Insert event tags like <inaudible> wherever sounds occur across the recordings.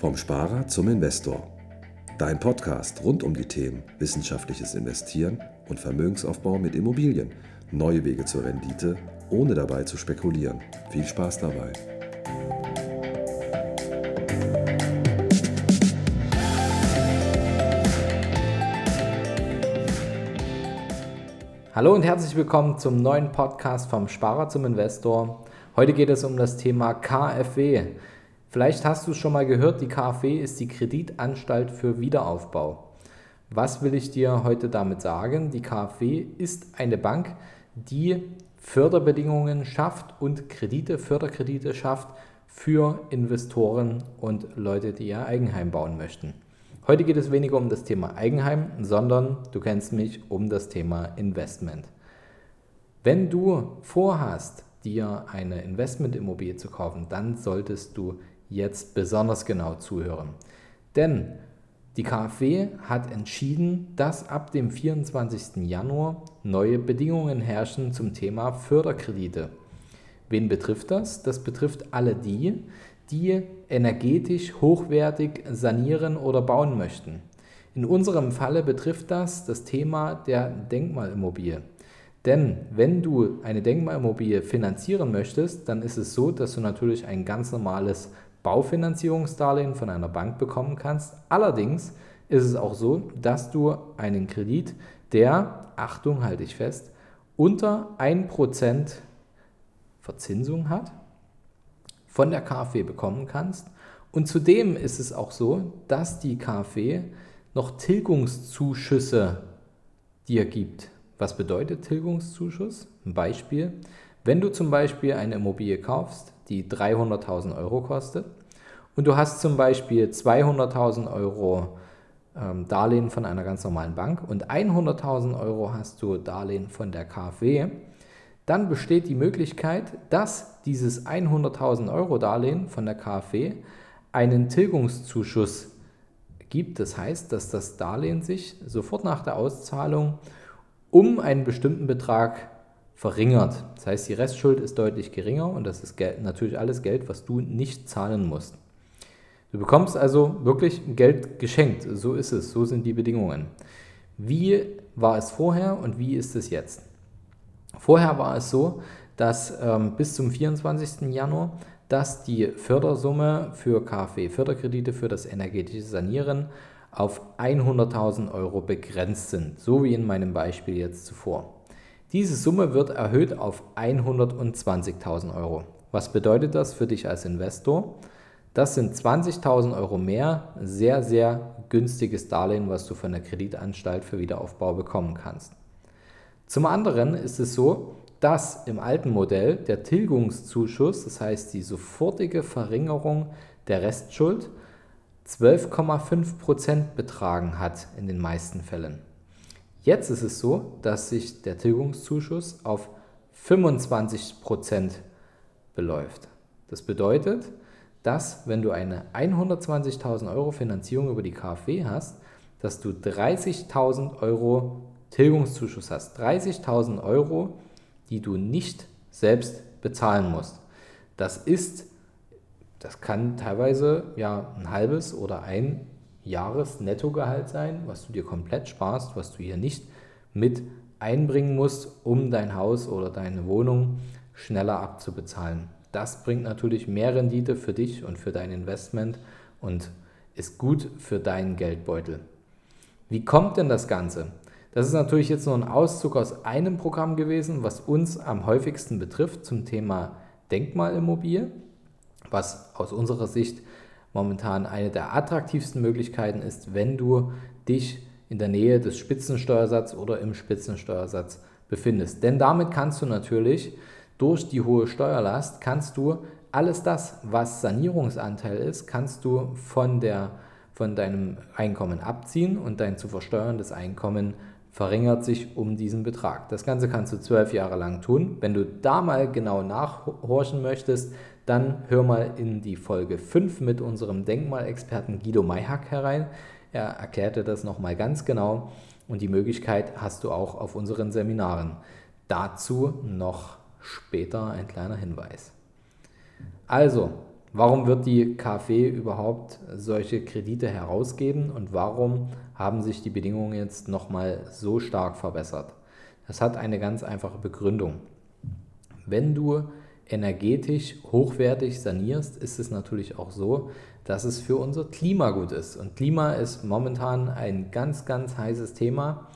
Vom Sparer zum Investor. Dein Podcast rund um die Themen wissenschaftliches Investieren und Vermögensaufbau mit Immobilien. Neue Wege zur Rendite, ohne dabei zu spekulieren. Viel Spaß dabei. Hallo und herzlich willkommen zum neuen Podcast vom Sparer zum Investor. Heute geht es um das Thema KfW. Vielleicht hast du es schon mal gehört, die KfW ist die Kreditanstalt für Wiederaufbau. Was will ich dir heute damit sagen? Die KfW ist eine Bank, die Förderbedingungen schafft und Kredite, Förderkredite schafft für Investoren und Leute, die ihr Eigenheim bauen möchten. Heute geht es weniger um das Thema Eigenheim, sondern du kennst mich um das Thema Investment. Wenn du vorhast, dir eine Investmentimmobilie zu kaufen, dann solltest du jetzt besonders genau zuhören. Denn die KfW hat entschieden, dass ab dem 24. Januar neue Bedingungen herrschen zum Thema Förderkredite. Wen betrifft das? Das betrifft alle die, die energetisch hochwertig sanieren oder bauen möchten. In unserem Falle betrifft das das Thema der Denkmalimmobilie. Denn wenn du eine Denkmalimmobilie finanzieren möchtest, dann ist es so, dass du natürlich ein ganz normales Baufinanzierungsdarlehen von einer Bank bekommen kannst. Allerdings ist es auch so, dass du einen Kredit, der, Achtung, halte ich fest, unter 1% Verzinsung hat, von der KfW bekommen kannst. Und zudem ist es auch so, dass die KfW noch Tilgungszuschüsse dir gibt. Was bedeutet Tilgungszuschuss? Ein Beispiel. Wenn du zum Beispiel eine Immobilie kaufst, die 300.000 Euro kostet und du hast zum Beispiel 200.000 Euro ähm, Darlehen von einer ganz normalen Bank und 100.000 Euro hast du Darlehen von der KfW, dann besteht die Möglichkeit, dass dieses 100.000 Euro Darlehen von der KfW einen Tilgungszuschuss gibt. Das heißt, dass das Darlehen sich sofort nach der Auszahlung um einen bestimmten Betrag verringert. Das heißt, die Restschuld ist deutlich geringer und das ist Geld, natürlich alles Geld, was du nicht zahlen musst. Du bekommst also wirklich Geld geschenkt. So ist es, so sind die Bedingungen. Wie war es vorher und wie ist es jetzt? Vorher war es so, dass ähm, bis zum 24. Januar, dass die Fördersumme für KfW-Förderkredite für das energetische Sanieren auf 100.000 Euro begrenzt sind, so wie in meinem Beispiel jetzt zuvor. Diese Summe wird erhöht auf 120.000 Euro. Was bedeutet das für dich als Investor? Das sind 20.000 Euro mehr, sehr, sehr günstiges Darlehen, was du von der Kreditanstalt für Wiederaufbau bekommen kannst. Zum anderen ist es so, dass im alten Modell der Tilgungszuschuss, das heißt die sofortige Verringerung der Restschuld, 12,5% betragen hat in den meisten Fällen. Jetzt ist es so, dass sich der Tilgungszuschuss auf 25% beläuft. Das bedeutet, dass wenn du eine 120.000 Euro Finanzierung über die KfW hast, dass du 30.000 Euro Tilgungszuschuss hast. 30.000 Euro, die du nicht selbst bezahlen musst. Das ist, das kann teilweise ja ein halbes oder ein Jahresnettogehalt sein, was du dir komplett sparst, was du hier nicht mit einbringen musst, um dein Haus oder deine Wohnung schneller abzubezahlen. Das bringt natürlich mehr Rendite für dich und für dein Investment und ist gut für deinen Geldbeutel. Wie kommt denn das Ganze? Das ist natürlich jetzt nur ein Auszug aus einem Programm gewesen, was uns am häufigsten betrifft zum Thema Denkmalimmobilie, was aus unserer Sicht momentan eine der attraktivsten Möglichkeiten ist, wenn du dich in der Nähe des Spitzensteuersatzes oder im Spitzensteuersatz befindest. Denn damit kannst du natürlich durch die hohe Steuerlast, kannst du alles das, was Sanierungsanteil ist, kannst du von, der, von deinem Einkommen abziehen und dein zu versteuerndes Einkommen verringert sich um diesen Betrag. Das Ganze kannst du zwölf Jahre lang tun. Wenn du da mal genau nachhorchen möchtest, dann hör mal in die Folge 5 mit unserem Denkmalexperten Guido Mayhack herein. Er erklärte das nochmal ganz genau und die Möglichkeit hast du auch auf unseren Seminaren. Dazu noch später ein kleiner Hinweis. Also, Warum wird die KfW überhaupt solche Kredite herausgeben und warum haben sich die Bedingungen jetzt nochmal so stark verbessert? Das hat eine ganz einfache Begründung. Wenn du energetisch hochwertig sanierst, ist es natürlich auch so, dass es für unser Klima gut ist. Und Klima ist momentan ein ganz, ganz heißes Thema.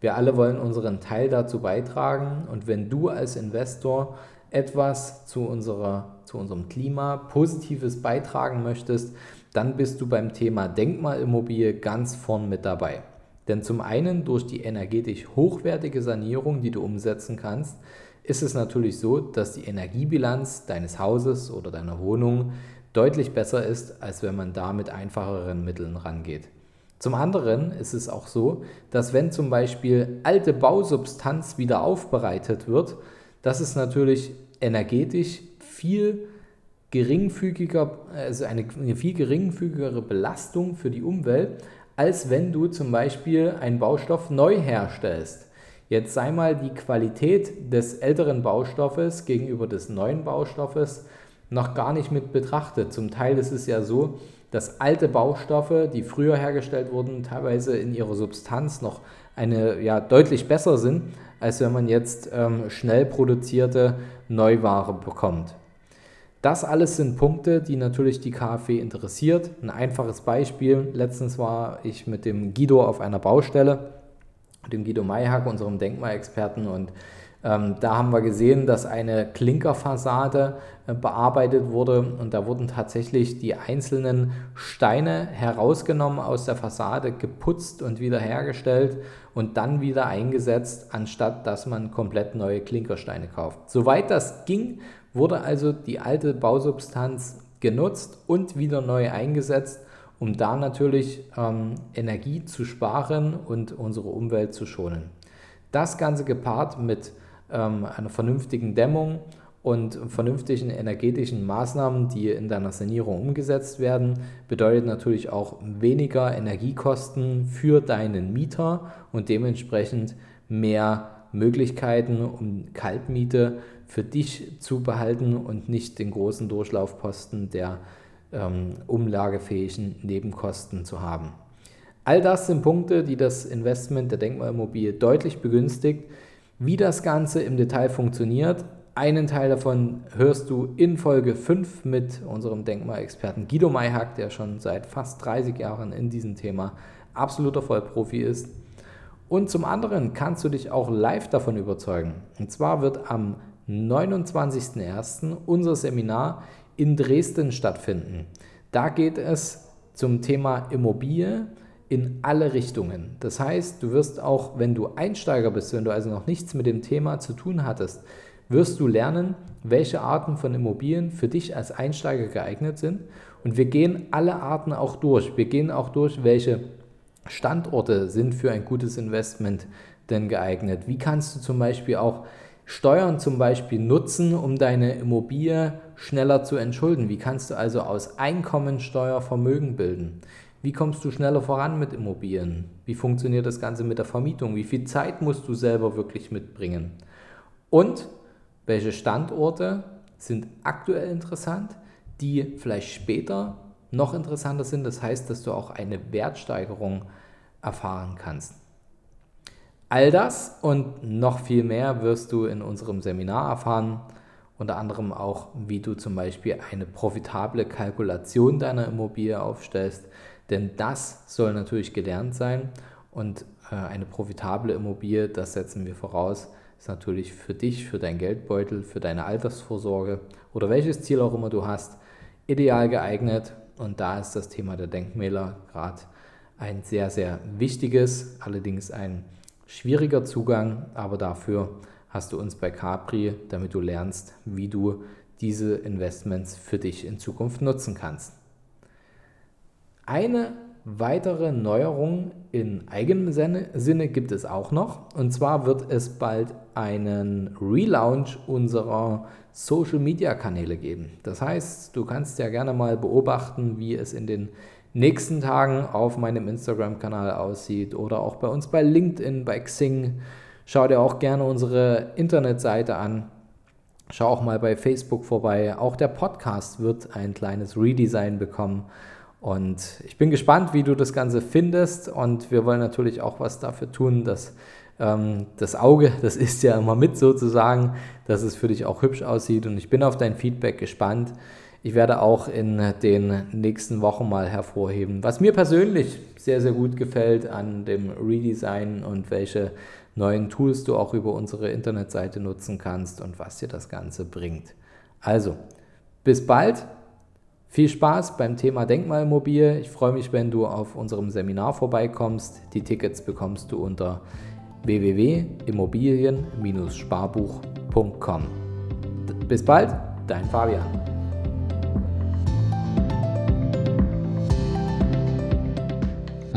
Wir alle wollen unseren Teil dazu beitragen. Und wenn du als Investor etwas zu, unserer, zu unserem Klima Positives beitragen möchtest, dann bist du beim Thema Denkmalimmobilie ganz vorn mit dabei. Denn zum einen durch die energetisch hochwertige Sanierung, die du umsetzen kannst, ist es natürlich so, dass die Energiebilanz deines Hauses oder deiner Wohnung deutlich besser ist, als wenn man da mit einfacheren Mitteln rangeht. Zum anderen ist es auch so, dass wenn zum Beispiel alte Bausubstanz wieder aufbereitet wird, dass es natürlich energetisch viel geringfügiger, also eine, eine viel geringfügigere Belastung für die Umwelt, als wenn du zum Beispiel einen Baustoff neu herstellst. Jetzt sei mal die Qualität des älteren Baustoffes gegenüber des neuen Baustoffes noch gar nicht mit betrachtet. Zum Teil ist es ja so, dass alte Baustoffe, die früher hergestellt wurden, teilweise in ihrer Substanz noch eine ja deutlich besser sind, als wenn man jetzt ähm, schnell produzierte Neuware bekommt. Das alles sind Punkte, die natürlich die KfW interessiert. Ein einfaches Beispiel, letztens war ich mit dem Guido auf einer Baustelle, dem Guido Mayhack, unserem Denkmalexperten und ähm, da haben wir gesehen, dass eine Klinkerfassade äh, bearbeitet wurde und da wurden tatsächlich die einzelnen Steine herausgenommen aus der Fassade, geputzt und wiederhergestellt und dann wieder eingesetzt, anstatt dass man komplett neue Klinkersteine kauft. Soweit das ging, wurde also die alte Bausubstanz genutzt und wieder neu eingesetzt, um da natürlich ähm, Energie zu sparen und unsere Umwelt zu schonen. Das Ganze gepaart mit ähm, einer vernünftigen Dämmung und vernünftigen energetischen Maßnahmen, die in deiner Sanierung umgesetzt werden, bedeutet natürlich auch weniger Energiekosten für deinen Mieter und dementsprechend mehr Möglichkeiten, um Kaltmiete für dich zu behalten und nicht den großen Durchlaufposten der ähm, umlagefähigen Nebenkosten zu haben. All das sind Punkte, die das Investment der Denkmalimmobilie deutlich begünstigt. Wie das Ganze im Detail funktioniert, einen Teil davon hörst du in Folge 5 mit unserem Denkmalexperten Guido Mayhack, der schon seit fast 30 Jahren in diesem Thema absoluter Vollprofi ist. Und zum anderen kannst du dich auch live davon überzeugen. Und zwar wird am 29.01. unser Seminar in Dresden stattfinden. Da geht es zum Thema Immobilie in alle Richtungen. Das heißt, du wirst auch, wenn du Einsteiger bist, wenn du also noch nichts mit dem Thema zu tun hattest, wirst du lernen, welche Arten von Immobilien für dich als Einsteiger geeignet sind. Und wir gehen alle Arten auch durch. Wir gehen auch durch, welche Standorte sind für ein gutes Investment denn geeignet. Wie kannst du zum Beispiel auch Steuern zum Beispiel nutzen, um deine Immobilie schneller zu entschulden? Wie kannst du also aus Einkommensteuer Vermögen bilden? Wie kommst du schneller voran mit Immobilien? Wie funktioniert das Ganze mit der Vermietung? Wie viel Zeit musst du selber wirklich mitbringen? Und welche Standorte sind aktuell interessant, die vielleicht später noch interessanter sind? Das heißt, dass du auch eine Wertsteigerung erfahren kannst. All das und noch viel mehr wirst du in unserem Seminar erfahren. Unter anderem auch, wie du zum Beispiel eine profitable Kalkulation deiner Immobilie aufstellst, denn das soll natürlich gelernt sein und äh, eine profitable Immobilie, das setzen wir voraus, ist natürlich für dich, für dein Geldbeutel, für deine Altersvorsorge oder welches Ziel auch immer du hast, ideal geeignet. Und da ist das Thema der Denkmäler gerade ein sehr, sehr wichtiges, allerdings ein schwieriger Zugang, aber dafür hast du uns bei Capri, damit du lernst, wie du diese Investments für dich in Zukunft nutzen kannst. Eine weitere Neuerung in eigenem Sinne gibt es auch noch. Und zwar wird es bald einen Relaunch unserer Social Media Kanäle geben. Das heißt, du kannst ja gerne mal beobachten, wie es in den nächsten Tagen auf meinem Instagram-Kanal aussieht oder auch bei uns bei LinkedIn, bei Xing. Schau dir auch gerne unsere Internetseite an. Schau auch mal bei Facebook vorbei. Auch der Podcast wird ein kleines Redesign bekommen. Und ich bin gespannt, wie du das Ganze findest. Und wir wollen natürlich auch was dafür tun, dass ähm, das Auge, <laughs> das ist ja immer mit sozusagen, dass es für dich auch hübsch aussieht. Und ich bin auf dein Feedback gespannt. Ich werde auch in den nächsten Wochen mal hervorheben, was mir persönlich sehr, sehr gut gefällt an dem Redesign und welche neuen Tools du auch über unsere Internetseite nutzen kannst und was dir das Ganze bringt. Also, bis bald. Viel Spaß beim Thema Denkmalmobil. Ich freue mich, wenn du auf unserem Seminar vorbeikommst. Die Tickets bekommst du unter www.immobilien-sparbuch.com. Bis bald, dein Fabian.